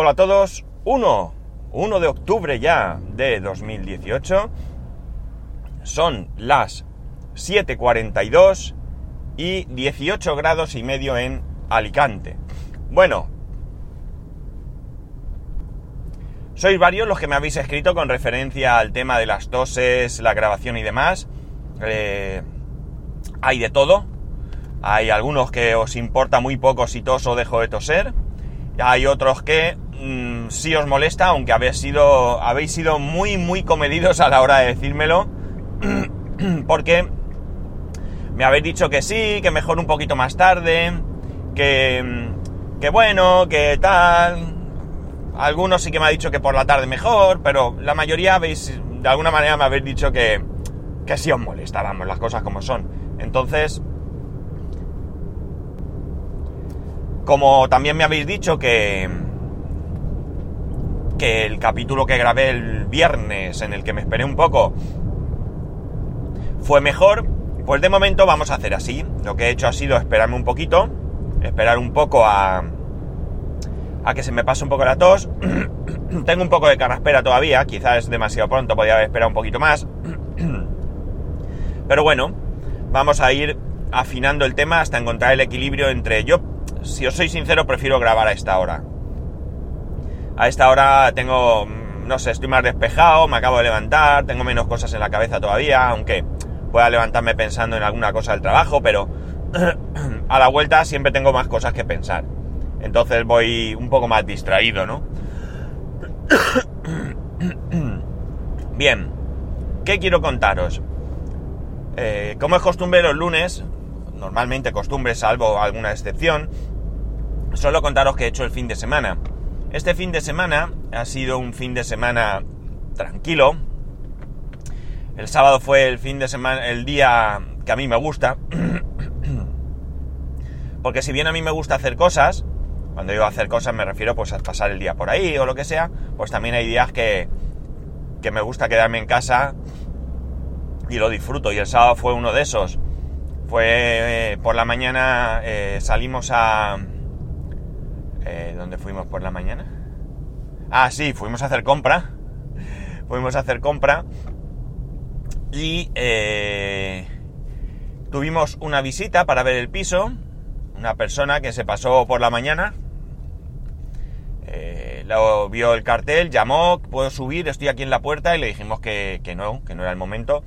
Hola a todos, 1, 1 de octubre ya de 2018. Son las 7.42 y 18 grados y medio en Alicante. Bueno, sois varios los que me habéis escrito con referencia al tema de las toses, la grabación y demás. Eh, hay de todo. Hay algunos que os importa muy poco si toso o dejo de toser. Hay otros que sí os molesta, aunque habéis sido, habéis sido muy, muy comedidos a la hora de decírmelo. Porque me habéis dicho que sí, que mejor un poquito más tarde, que, que bueno, que tal. Algunos sí que me ha dicho que por la tarde mejor, pero la mayoría habéis, de alguna manera me habéis dicho que, que sí os molesta, vamos, las cosas como son. Entonces, como también me habéis dicho que, que el capítulo que grabé el viernes, en el que me esperé un poco, fue mejor, pues de momento vamos a hacer así. Lo que he hecho ha sido esperarme un poquito, esperar un poco a, a que se me pase un poco la tos. Tengo un poco de carraspera todavía, quizás es demasiado pronto, podría haber esperado un poquito más. Pero bueno, vamos a ir afinando el tema hasta encontrar el equilibrio entre yo, si os soy sincero, prefiero grabar a esta hora. A esta hora tengo, no sé, estoy más despejado, me acabo de levantar, tengo menos cosas en la cabeza todavía, aunque pueda levantarme pensando en alguna cosa del trabajo, pero a la vuelta siempre tengo más cosas que pensar. Entonces voy un poco más distraído, ¿no? Bien, ¿qué quiero contaros? Eh, como es costumbre los lunes, normalmente costumbre salvo alguna excepción, solo contaros que he hecho el fin de semana. Este fin de semana ha sido un fin de semana tranquilo. El sábado fue el fin de semana, el día que a mí me gusta. Porque si bien a mí me gusta hacer cosas, cuando digo hacer cosas me refiero pues a pasar el día por ahí o lo que sea, pues también hay días que, que me gusta quedarme en casa y lo disfruto. Y el sábado fue uno de esos. Fue eh, por la mañana eh, salimos a... Eh, ¿Dónde fuimos por la mañana? Ah, sí, fuimos a hacer compra. Fuimos a hacer compra. Y tuvimos una visita para ver el piso. Una persona que se pasó por la mañana. lo vio el cartel, llamó, puedo subir, estoy aquí en la puerta y le dijimos que, que no, que no era el momento.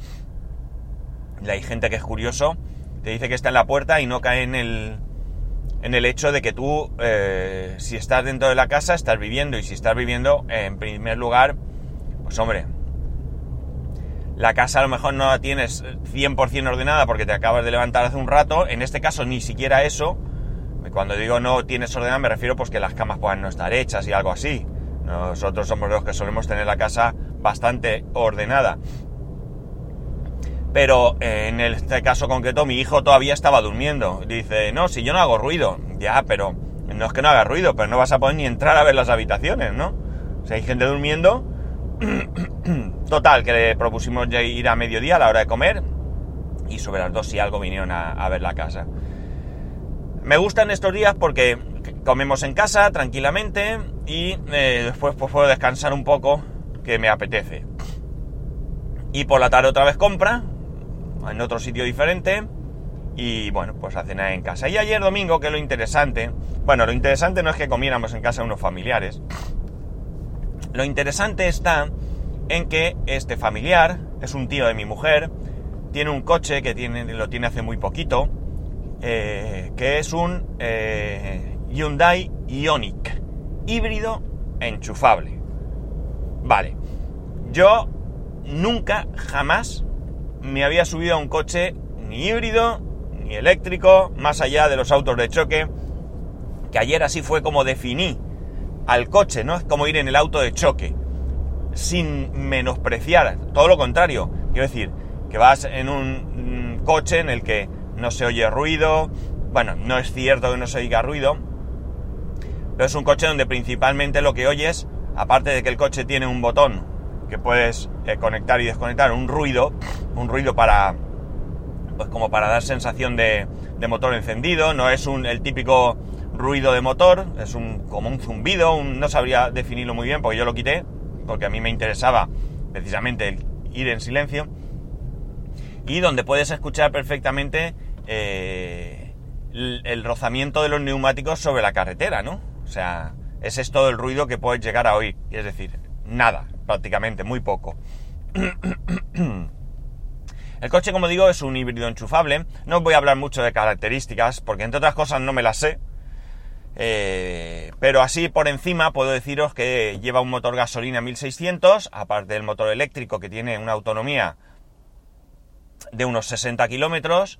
Y hay gente que es curioso, te dice que está en la puerta y no cae en el, en el hecho de que tú, eh, si estás dentro de la casa, estás viviendo. Y si estás viviendo, eh, en primer lugar, pues hombre, la casa a lo mejor no la tienes 100% ordenada porque te acabas de levantar hace un rato. En este caso, ni siquiera eso. Cuando digo no tienes ordenada, me refiero pues que las camas puedan no estar hechas y algo así. Nosotros somos los que solemos tener la casa bastante ordenada pero eh, en este caso concreto mi hijo todavía estaba durmiendo. Dice, no, si yo no hago ruido. Ya, pero no es que no haga ruido, pero no vas a poder ni entrar a ver las habitaciones, ¿no? O sea, hay gente durmiendo. Total, que le propusimos ir a mediodía a la hora de comer. Y sobre las dos si algo vinieron a, ver la casa. Me gustan estos días porque comemos en casa tranquilamente y eh, después pues, puedo descansar un poco que me apetece. Y por la tarde otra vez compra, en otro sitio diferente y bueno, pues a cenar en casa. Y ayer domingo, que lo interesante, bueno, lo interesante no es que comiéramos en casa unos familiares, lo interesante está en que este familiar es un tío de mi mujer, tiene un coche que tiene, lo tiene hace muy poquito, eh, que es un eh, Hyundai Ioniq, híbrido enchufable. Vale, yo nunca, jamás me había subido a un coche ni híbrido ni eléctrico, más allá de los autos de choque, que ayer así fue como definí al coche, ¿no? Es como ir en el auto de choque, sin menospreciar, todo lo contrario, quiero decir, que vas en un mm, coche en el que no se oye ruido, bueno, no es cierto que no se oiga ruido, pero es un coche donde principalmente lo que oyes, aparte de que el coche tiene un botón que puedes eh, conectar y desconectar un ruido, un ruido para, pues como para dar sensación de, motor encendido, no es un, el típico ruido de motor, es un, como un zumbido, un, no sabría definirlo muy bien porque yo lo quité, porque a mí me interesaba precisamente ir en silencio, y donde puedes escuchar perfectamente eh, el, el rozamiento de los neumáticos sobre la carretera, ¿no? O sea, ese es todo el ruido que puedes llegar a oír, es decir, nada, prácticamente, muy poco. El coche, como digo, es un híbrido enchufable. No os voy a hablar mucho de características, porque entre otras cosas no me las sé. Eh, pero así por encima puedo deciros que lleva un motor gasolina 1600, aparte del motor eléctrico que tiene una autonomía de unos 60 kilómetros.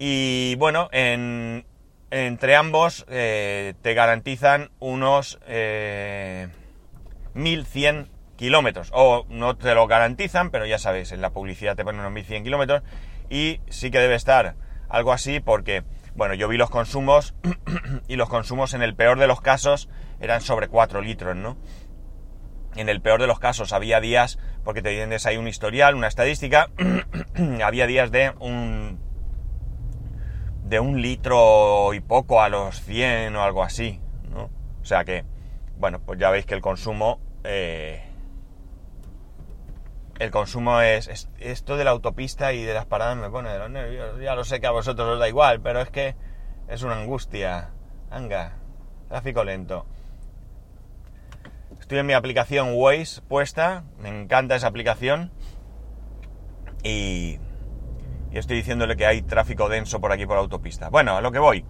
Y bueno, entre ambos eh, te garantizan unos 1100 eh, kilómetros. O no te lo garantizan, pero ya sabéis, en la publicidad te ponen unos 1100 kilómetros. Y sí que debe estar algo así porque, bueno, yo vi los consumos y los consumos en el peor de los casos eran sobre 4 litros, ¿no? En el peor de los casos había días, porque te tienes ahí un historial, una estadística, había días de un de un litro y poco a los 100 o algo así, ¿no? O sea que, bueno, pues ya veis que el consumo eh, el consumo es, Esto de la autopista y de las paradas me pone de los nervios. Ya lo sé que a vosotros os da igual, pero es que es una angustia. Anga, tráfico lento. Estoy en mi aplicación Waze puesta, me encanta esa aplicación. Y, y estoy diciéndole que hay tráfico denso por aquí por la autopista. Bueno, a lo que voy.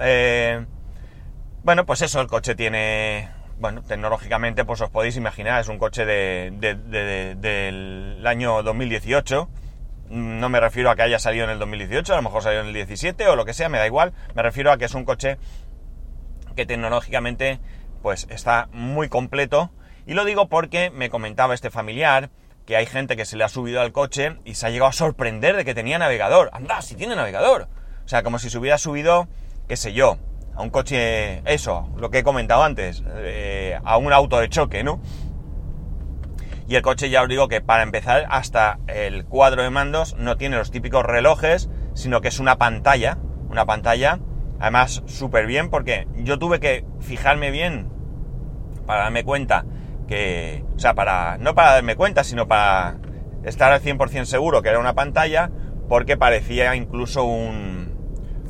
Eh, bueno, pues eso, el coche tiene bueno, tecnológicamente, pues os podéis imaginar, es un coche de, del año 2018. No me refiero a que haya salido en el 2018, a lo mejor salió en el 17 o lo que sea, me da igual. Me refiero a que es un coche que tecnológicamente pues está muy completo. Y lo digo porque me comentaba este familiar que hay gente que se le ha subido al coche y se ha llegado a sorprender de que tenía navegador. Anda, si tiene navegador. O sea, como si se hubiera subido, qué sé yo, a un coche, eso, lo que he comentado antes, eh, a un auto de choque, ¿no? Y el coche ya os digo que para empezar hasta el cuadro de mandos no tiene los típicos relojes, sino que es una pantalla, una pantalla, además súper bien porque yo tuve que fijarme bien para darme cuenta que, o sea, para, no para darme cuenta, sino para estar al 100% seguro que era una pantalla, porque parecía incluso un,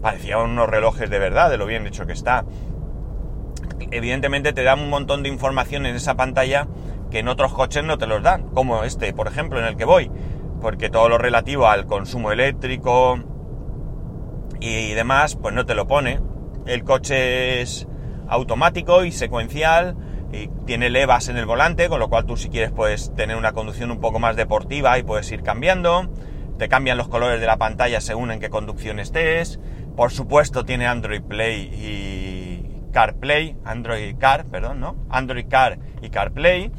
parecían unos relojes de verdad, de lo bien hecho que está. Evidentemente te da un montón de información en esa pantalla que en otros coches no te los dan, como este, por ejemplo, en el que voy, porque todo lo relativo al consumo eléctrico y demás, pues no te lo pone. El coche es automático y secuencial y tiene levas en el volante, con lo cual tú si quieres puedes tener una conducción un poco más deportiva y puedes ir cambiando. Te cambian los colores de la pantalla según en qué conducción estés. Por supuesto tiene Android Play y CarPlay, Android Car, perdón, ¿no? Android Car y CarPlay.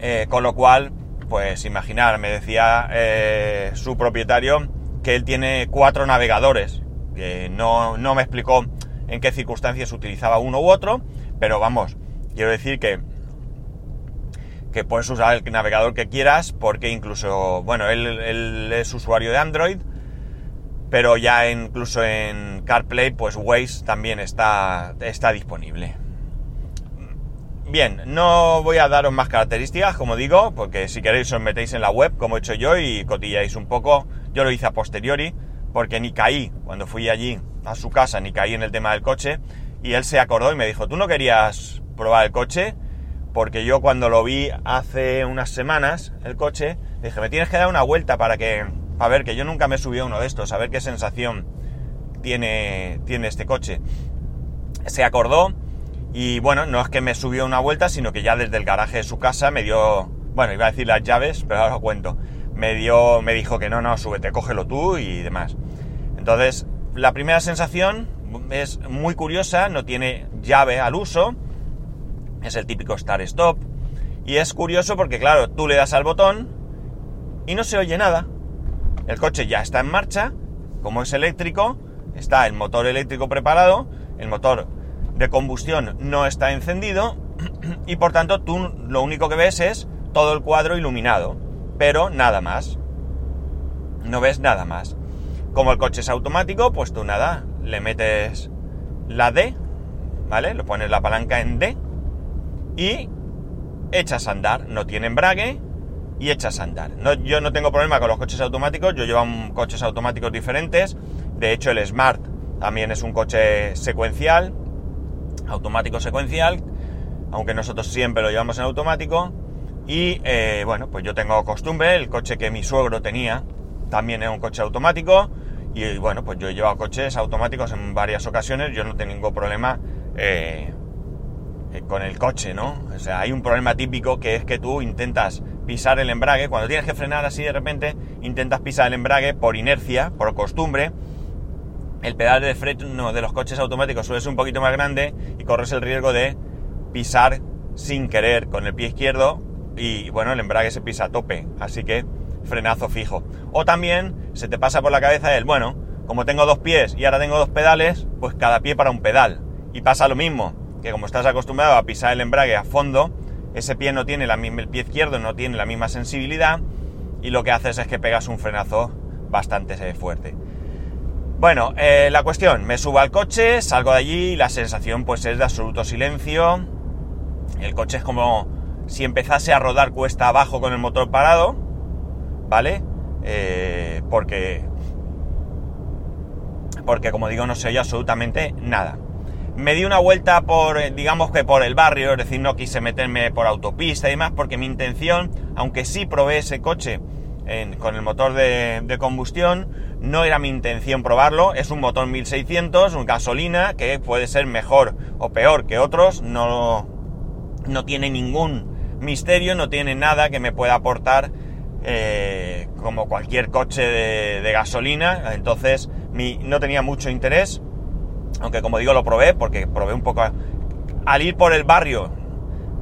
Eh, con lo cual, pues imaginar, me decía eh, su propietario que él tiene cuatro navegadores, que no, no me explicó en qué circunstancias utilizaba uno u otro, pero vamos, quiero decir que que puedes usar el navegador que quieras porque incluso, bueno, él, él es usuario de Android, pero ya incluso en CarPlay, pues Waze también está, está disponible. Bien, no voy a daros más características, como digo, porque si queréis os metéis en la web, como he hecho yo, y cotilláis un poco. Yo lo hice a posteriori, porque ni caí, cuando fui allí a su casa, ni caí en el tema del coche, y él se acordó y me dijo, ¿tú no querías probar el coche? Porque yo cuando lo vi hace unas semanas, el coche, dije, me tienes que dar una vuelta para que a ver, que yo nunca me he subido a uno de estos, a ver qué sensación tiene, tiene este coche. Se acordó y bueno, no es que me subió una vuelta, sino que ya desde el garaje de su casa me dio, bueno, iba a decir las llaves, pero ahora cuento. Me dio, me dijo que no, no, súbete, cógelo tú y demás. Entonces, la primera sensación es muy curiosa, no tiene llave al uso, es el típico start-stop, y es curioso porque, claro, tú le das al botón y no se oye nada. El coche ya está en marcha, como es eléctrico, está el motor eléctrico preparado, el motor de combustión no está encendido y por tanto tú lo único que ves es todo el cuadro iluminado, pero nada más. No ves nada más. Como el coche es automático, pues tú nada, le metes la D, ¿vale? Le pones la palanca en D y echas a andar. No tiene embrague y echas a andar. Yo no tengo problema con los coches automáticos, yo llevo coches automáticos diferentes. De hecho, el Smart también es un coche secuencial, automático secuencial, aunque nosotros siempre lo llevamos en automático. Y eh, bueno, pues yo tengo costumbre, el coche que mi suegro tenía también es un coche automático. Y bueno, pues yo he llevado coches automáticos en varias ocasiones, yo no tengo problema eh, eh, con el coche, ¿no? O sea, hay un problema típico que es que tú intentas pisar el embrague, cuando tienes que frenar así de repente, intentas pisar el embrague por inercia, por costumbre. El pedal de freno de los coches automáticos suele ser un poquito más grande y corres el riesgo de pisar sin querer con el pie izquierdo y bueno, el embrague se pisa a tope, así que frenazo fijo. O también se te pasa por la cabeza el, bueno, como tengo dos pies y ahora tengo dos pedales, pues cada pie para un pedal. Y pasa lo mismo, que como estás acostumbrado a pisar el embrague a fondo, ese pie no tiene la misma, el pie izquierdo no tiene la misma sensibilidad y lo que haces es que pegas un frenazo bastante fuerte. Bueno, eh, la cuestión, me subo al coche, salgo de allí y la sensación pues es de absoluto silencio. El coche es como si empezase a rodar cuesta abajo con el motor parado, ¿vale? Eh, porque, porque como digo no se oye absolutamente nada. Me di una vuelta por, eh, digamos que por el barrio, es decir, no quise meterme por autopista y demás, porque mi intención, aunque sí probé ese coche con el motor de, combustión, no era mi intención probarlo. Es un motor 1600, un gasolina, que puede ser mejor o peor que otros, no, no tiene ningún misterio, no tiene nada que me pueda aportar eh, como cualquier coche de, gasolina, entonces no tenía mucho interés, aunque como digo lo probé, porque probé un poco... Al ir por el barrio,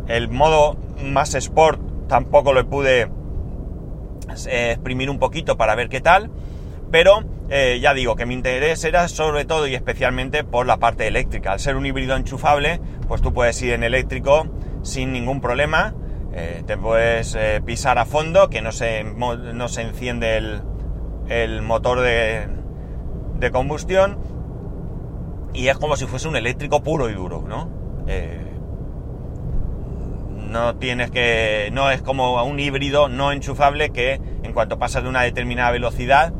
el modo más sport tampoco lo pude eh, exprimir un poquito para ver qué tal, pero eh, ya digo que mi interés era sobre todo y especialmente por la parte eléctrica. Al ser un híbrido enchufable, pues tú puedes ir en eléctrico sin ningún problema. Eh, te puedes pisar a fondo, que no se, no se enciende el, motor de, combustión y es como si fuese un eléctrico puro y duro, ¿no? Eh, no tienes que. No es como un híbrido no enchufable que en cuanto pasas de una determinada velocidad,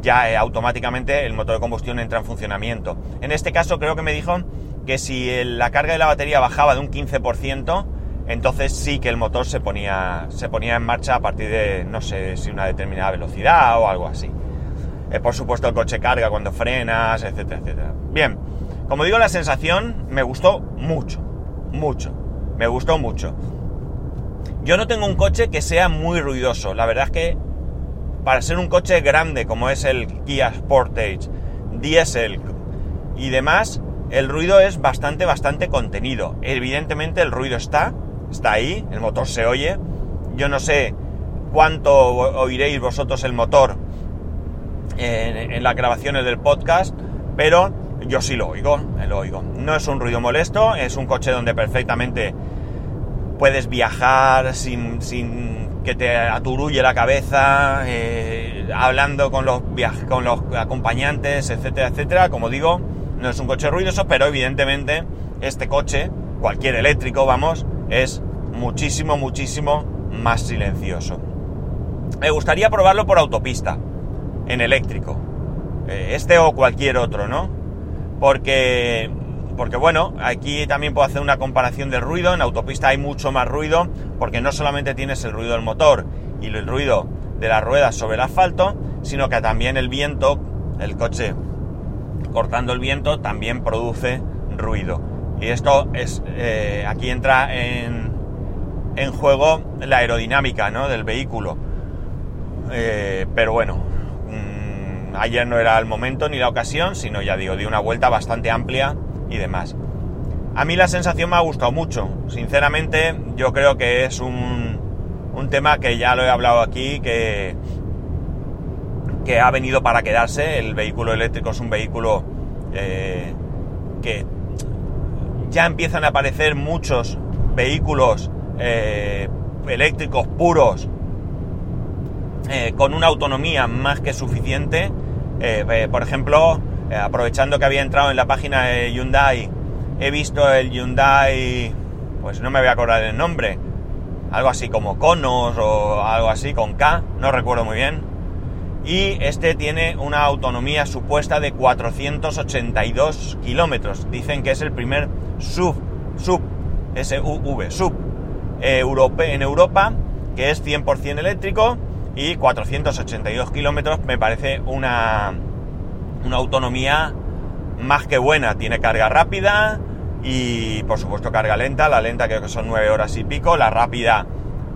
ya automáticamente el motor de combustión entra en funcionamiento. En este caso, creo que me dijo que si la carga de la batería bajaba de un 15%, entonces sí que el motor se ponía, se ponía en marcha a partir de, no sé si una determinada velocidad o algo así. Eh, por supuesto el coche carga cuando frenas, etcétera, etcétera. Bien, como digo, la sensación me gustó mucho, mucho, me gustó mucho. Yo no tengo un coche que sea muy ruidoso, la verdad es que para ser un coche grande como es el Kia Sportage, diésel y demás, el ruido es bastante, bastante contenido. Evidentemente el ruido está, está ahí, el motor se oye. Yo no sé cuánto oiréis vosotros el motor en, las grabaciones del podcast, pero yo sí lo oigo, lo oigo. No es un ruido molesto, es un coche donde perfectamente puedes viajar sin, que te aturulle la cabeza, eh, hablando con los, con los acompañantes, etcétera, etcétera. Como digo, no es un coche ruidoso, pero evidentemente este coche, cualquier eléctrico, vamos, es muchísimo, muchísimo más silencioso. Me gustaría probarlo por autopista, en eléctrico. Eh, este o cualquier otro, ¿no? Porque, porque bueno, aquí también puedo hacer una comparación del ruido. En autopista hay mucho más ruido, porque no solamente tienes el ruido del motor y el ruido de las ruedas sobre el asfalto, sino que también el viento, el coche cortando el viento, también produce ruido. Y esto es, eh, aquí entra en, en, juego la aerodinámica ¿no? del vehículo. Eh, pero bueno, ayer no era el momento ni la ocasión, sino ya digo, di una vuelta bastante amplia y demás. A mí la sensación me ha gustado mucho. Sinceramente, yo creo que es un, un tema que ya lo he hablado aquí, que, que ha venido para quedarse. El vehículo eléctrico es un vehículo eh, que ya empiezan a aparecer muchos vehículos eh, eléctricos puros eh, con una autonomía más que suficiente. Eh, por ejemplo, eh, aprovechando que había entrado en la página de Hyundai, he visto el Hyundai, pues no me voy a acordar el nombre, algo así como Conos o algo así con K, no recuerdo muy bien. Y este tiene una autonomía supuesta de 482 kilómetros. Dicen que es el primer sub, sub, SUV, sub, eh, en Europa, que es 100% eléctrico y 482 kilómetros me parece una, una autonomía más que buena. Tiene carga rápida y por supuesto carga lenta. La lenta creo que son 9 horas y pico. La rápida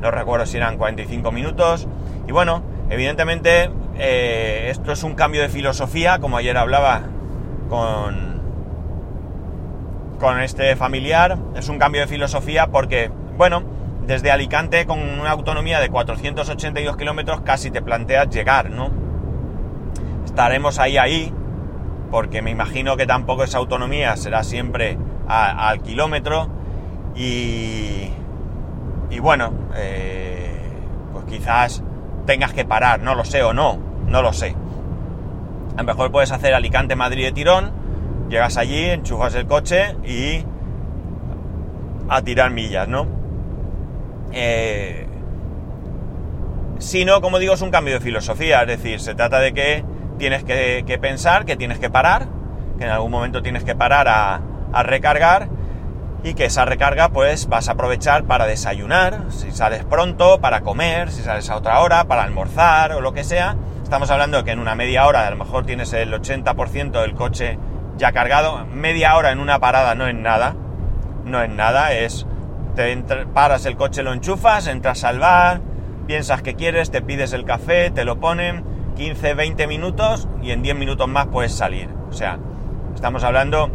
no recuerdo si eran 45 minutos. Y bueno, evidentemente eh, esto es un cambio de filosofía, como ayer hablaba con, con este familiar. Es un cambio de filosofía porque, bueno, desde Alicante con una autonomía de 482 kilómetros casi te planteas llegar, ¿no? Estaremos ahí, ahí, porque me imagino que tampoco esa autonomía será siempre al kilómetro y, y bueno, eh, pues quizás tengas que parar, no lo sé o no, no lo sé. A lo mejor puedes hacer Alicante-Madrid de tirón, llegas allí, enchufas el coche y a tirar millas, ¿no? Eh, si no, como digo, es un cambio de filosofía, es decir, se trata de que tienes que, pensar, que tienes que parar, que en algún momento tienes que parar a, a recargar y que esa recarga pues vas a aprovechar para desayunar, si sales pronto, para comer, si sales a otra hora, para almorzar o lo que sea. Estamos hablando de que en una media hora a lo mejor tienes el 80% del coche ya cargado. Media hora en una parada no es nada, no es nada, es te paras el coche, lo enchufas, entras al bar, piensas que quieres, te pides el café, te lo ponen, 15, 20 minutos y en 10 minutos más puedes salir. O sea, estamos hablando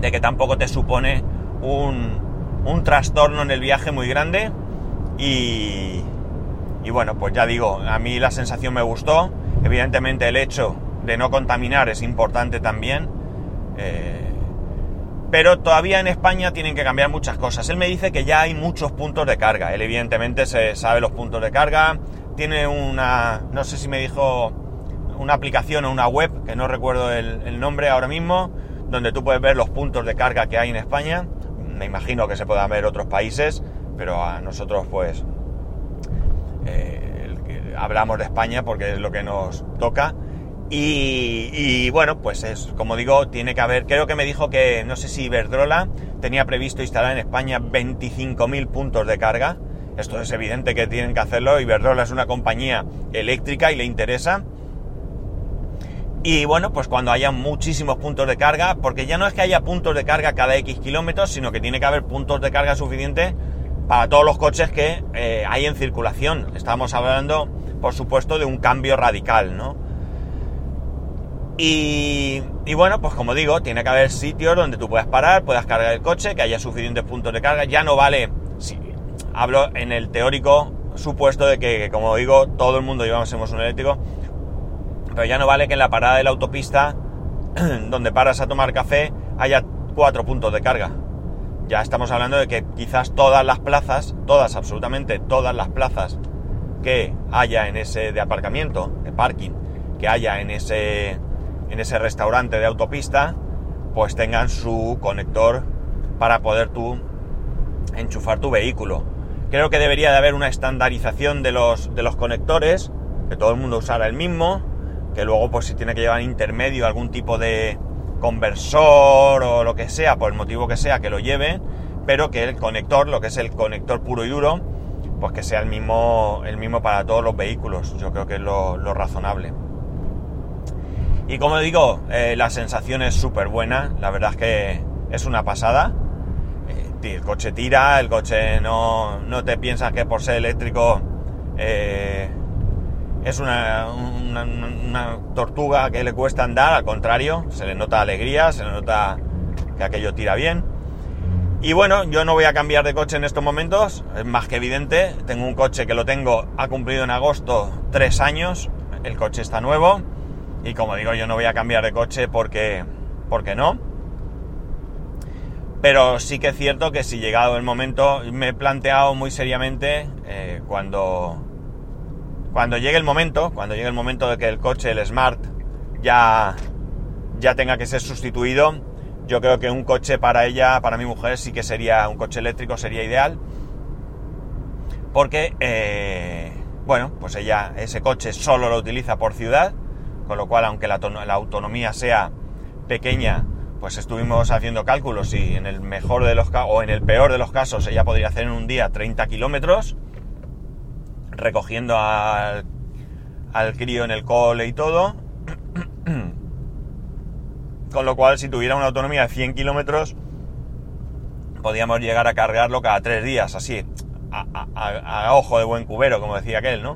de que tampoco te supone un, un trastorno en el viaje muy grande y, y bueno, pues ya digo, a mí la sensación me gustó. Evidentemente el hecho de no contaminar es importante también. Eh, pero todavía en España tienen que cambiar muchas cosas. Él me dice que ya hay muchos puntos de carga. Él evidentemente se sabe los puntos de carga. Tiene una, no sé si me dijo una aplicación o una web, que no recuerdo el, nombre ahora mismo, donde tú puedes ver los puntos de carga que hay en España. Me imagino que se puedan ver otros países, pero a nosotros pues eh, hablamos de España porque es lo que nos toca. Y, bueno, pues es, como digo, tiene que haber, creo que me dijo que, no sé si Iberdrola tenía previsto instalar en España 25.000 puntos de carga. Esto es evidente que tienen que hacerlo. Iberdrola es una compañía eléctrica y le interesa. Y bueno, pues cuando haya muchísimos puntos de carga, porque ya no es que haya puntos de carga cada X kilómetros, sino que tiene que haber puntos de carga suficientes para todos los coches que eh, hay en circulación. Estamos hablando, por supuesto, de un cambio radical, ¿no? Y, bueno, pues como digo, tiene que haber sitios donde tú puedas parar, puedas cargar el coche, que haya suficientes puntos de carga. Ya no vale, si hablo en el teórico supuesto de que, como digo, todo el mundo llevamos un eléctrico, pero ya no vale que en la parada de la autopista, donde paras a tomar café, haya cuatro puntos de carga. Ya estamos hablando de que quizás todas las plazas, todas, absolutamente todas las plazas que haya en ese de aparcamiento, de parking, que haya en ese en ese restaurante de autopista, pues tengan su conector para poder tú enchufar tu vehículo. Creo que debería de haber una estandarización de los, de los conectores, que todo el mundo usara el mismo, que luego pues si tiene que llevar intermedio algún tipo de conversor o lo que sea, por el motivo que sea, que lo lleve, pero que el conector, lo que es el conector puro y duro, pues que sea el mismo, el mismo para todos los vehículos. Yo creo que es lo razonable. Y como digo, eh, la sensación es súper buena, la verdad es que es una pasada. Eh, el coche tira, el coche no, no, te piensas que por ser eléctrico eh, es una, una, tortuga que le cuesta andar, al contrario, se le nota alegría, se le nota que aquello tira bien. Y bueno, yo no voy a cambiar de coche en estos momentos, es más que evidente. Tengo un coche que lo tengo, ha cumplido en agosto tres años, el coche está nuevo y como digo, yo no voy a cambiar de coche porque, porque no. Pero sí que es cierto que si llegado el momento, me he planteado muy seriamente eh, cuando, cuando llegue el momento, cuando llegue el momento de que el coche, el Smart, ya, ya tenga que ser sustituido, yo creo que un coche para ella, para mi mujer, sí que sería un coche eléctrico, sería ideal. Porque, eh, bueno, pues ella ese coche solo lo utiliza por ciudad, con lo cual, aunque la, autonomía sea pequeña, pues estuvimos haciendo cálculos y en el mejor de los o en el peor de los casos ella podría hacer en un día 30 kilómetros, recogiendo al, al crío en el cole y todo. Con lo cual, si tuviera una autonomía de 100 kilómetros, podíamos llegar a cargarlo cada tres días, así, a, ojo de buen cubero, como decía aquel, ¿no?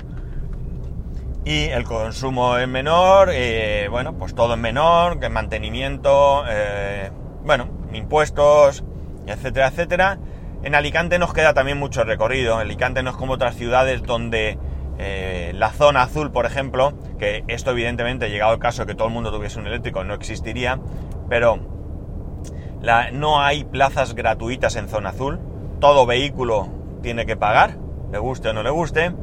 Y el consumo es menor, eh, bueno, pues todo es menor, que mantenimiento, eh, bueno, impuestos, etcétera, etcétera. En Alicante nos queda también mucho recorrido. Alicante no es como otras ciudades donde eh, la zona azul, por ejemplo, que esto evidentemente, llegado el caso de que todo el mundo tuviese un eléctrico, no existiría, pero no hay plazas gratuitas en zona azul, todo vehículo tiene que pagar, le guste o no le guste,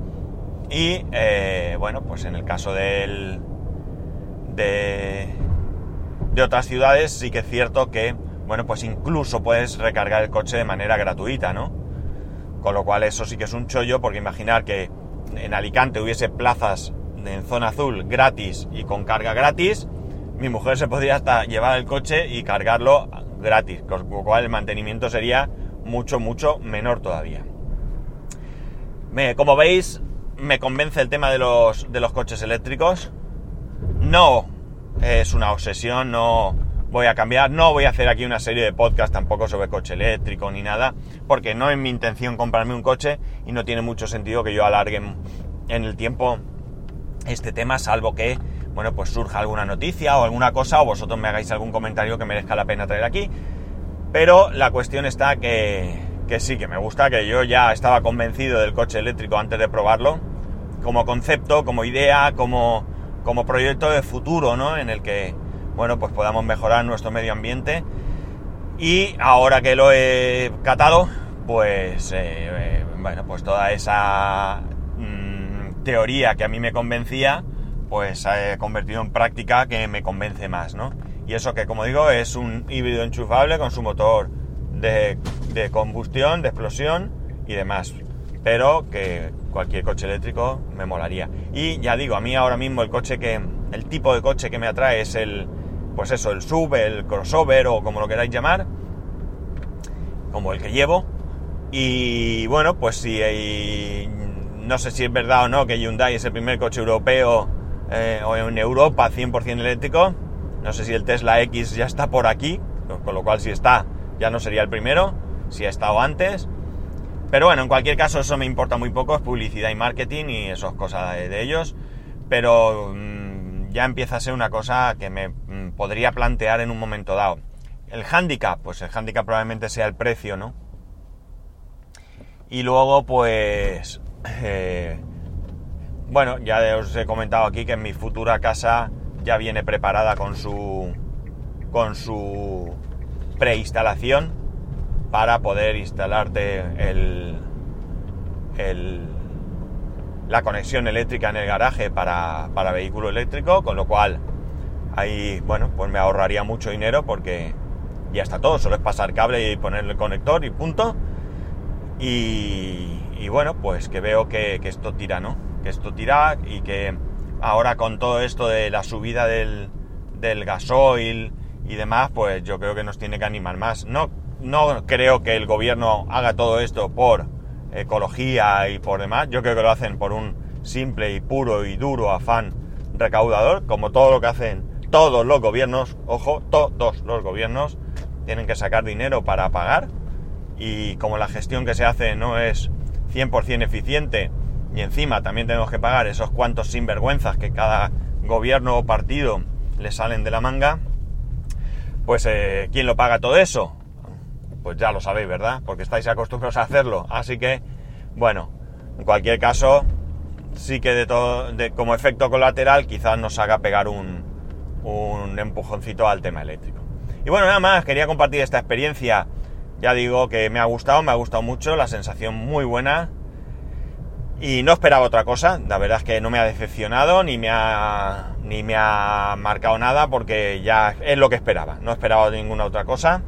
y eh, bueno, pues en el caso del, de, de otras ciudades sí que es cierto que, bueno, pues incluso puedes recargar el coche de manera gratuita, ¿no? Con lo cual eso sí que es un chollo, porque imaginar que en Alicante hubiese plazas en zona azul gratis y con carga gratis, mi mujer se podría hasta llevar el coche y cargarlo gratis, con lo cual el mantenimiento sería mucho, mucho menor todavía. como veis, me convence el tema de los, de los coches eléctricos. No es una obsesión, no voy a cambiar, no voy a hacer aquí una serie de podcast tampoco sobre coche eléctrico ni nada, porque no es mi intención comprarme un coche y no tiene mucho sentido que yo alargue en el tiempo este tema, salvo que, bueno, pues surja alguna noticia o alguna cosa o vosotros me hagáis algún comentario que merezca la pena traer aquí. Pero la cuestión está que, que sí, que me gusta, que yo ya estaba convencido del coche eléctrico antes de probarlo, como concepto, como idea, como, como proyecto de futuro, ¿no? En el que, bueno, pues podamos mejorar nuestro medio ambiente. Y ahora que lo he catado, pues, eh, eh, bueno, pues toda esa teoría que a mí me convencía, pues se ha convertido en práctica que me convence más, ¿no? Y eso que, como digo, es un híbrido enchufable con su motor de, combustión, de explosión y demás. Pero que cualquier coche eléctrico me molaría. Y ya digo, a mí ahora mismo el coche que. el tipo de coche que me atrae es el. Pues eso, el sub, el crossover o como lo queráis llamar. Como el que llevo. Y bueno, pues si no sé si es verdad o no que Hyundai es el primer coche europeo eh, o en Europa 100% eléctrico. No sé si el Tesla X ya está por aquí, con lo cual si está ya no sería el primero, si ha estado antes. Pero bueno, en cualquier caso eso me importa muy poco, es publicidad y marketing y eso es cosa de, ellos. Pero mm, ya empieza a ser una cosa que me mm, podría plantear en un momento dado. El handicap, pues el handicap probablemente sea el precio, ¿no? Y luego pues eh, bueno, ya os he comentado aquí que en mi futura casa ya viene preparada con su con su preinstalación para poder instalarte el, la conexión eléctrica en el garaje para, para vehículo eléctrico, con lo cual ahí, bueno, pues me ahorraría mucho dinero porque ya está todo, solo es pasar cable y poner el conector y punto. Y, y bueno, pues que veo que, esto tira, ¿no? Que esto tira y que ahora con todo esto de la subida del, gasoil y demás, pues yo creo que nos tiene que animar más. No, no creo que el gobierno haga todo esto por ecología y por demás. Yo creo que lo hacen por un simple y puro y duro afán recaudador, como todo lo que hacen todos los gobiernos, ojo, todos los gobiernos tienen que sacar dinero para pagar y como la gestión que se hace no es 100% eficiente y encima también tenemos que pagar esos cuantos sinvergüenzas que cada gobierno o partido le salen de la manga, pues eh, ¿quién lo paga todo eso? Pues ya lo sabéis, ¿verdad? Porque estáis acostumbrados a hacerlo. Así que, bueno, en cualquier caso, sí que de todo, como efecto colateral quizás nos haga pegar un, un empujoncito al tema eléctrico. Y bueno, nada más, quería compartir esta experiencia ya digo que me ha gustado, me ha gustado mucho, la sensación muy buena. Y no esperaba otra cosa, la verdad es que no me ha decepcionado ni me ha, ni me ha marcado nada porque ya es lo que esperaba, no esperaba ninguna otra cosa.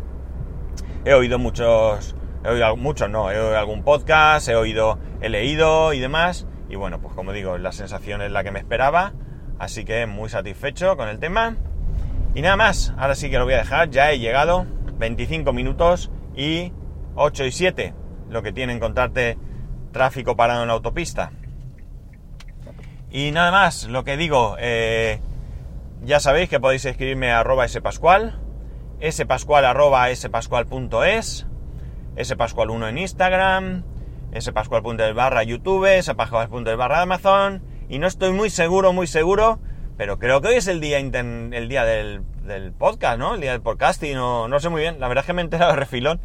He oído muchos, he oído muchos, no, he oído algún podcast, he oído, he leído y demás. Y bueno, pues como digo, la sensación es la que me esperaba, así que muy satisfecho con el tema. Y nada más, ahora sí que lo voy a dejar, ya he llegado, 25 minutos y 8 y 7, lo que tiene encontrarte tráfico parado en la autopista. Y nada más, lo que digo, eh, ya sabéis que podéis escribirme a arroba spascual, spascual arroba spascual.es, spascual1 en Instagram, spascual.es barra YouTube, spascual.es barra Amazon, y no estoy muy seguro, muy seguro, pero creo que hoy es el día, el día del, podcast, ¿no? El día del podcasting, no, no sé muy bien, la verdad es que me he enterado de refilón,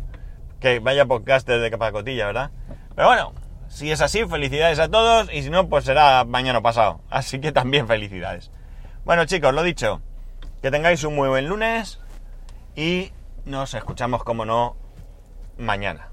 que vaya podcast de capacotilla, ¿verdad? Pero bueno, si es así, felicidades a todos y si no, pues será mañana pasado. Así que también felicidades. Bueno chicos, lo dicho, que tengáis un muy buen lunes y nos escuchamos como no mañana.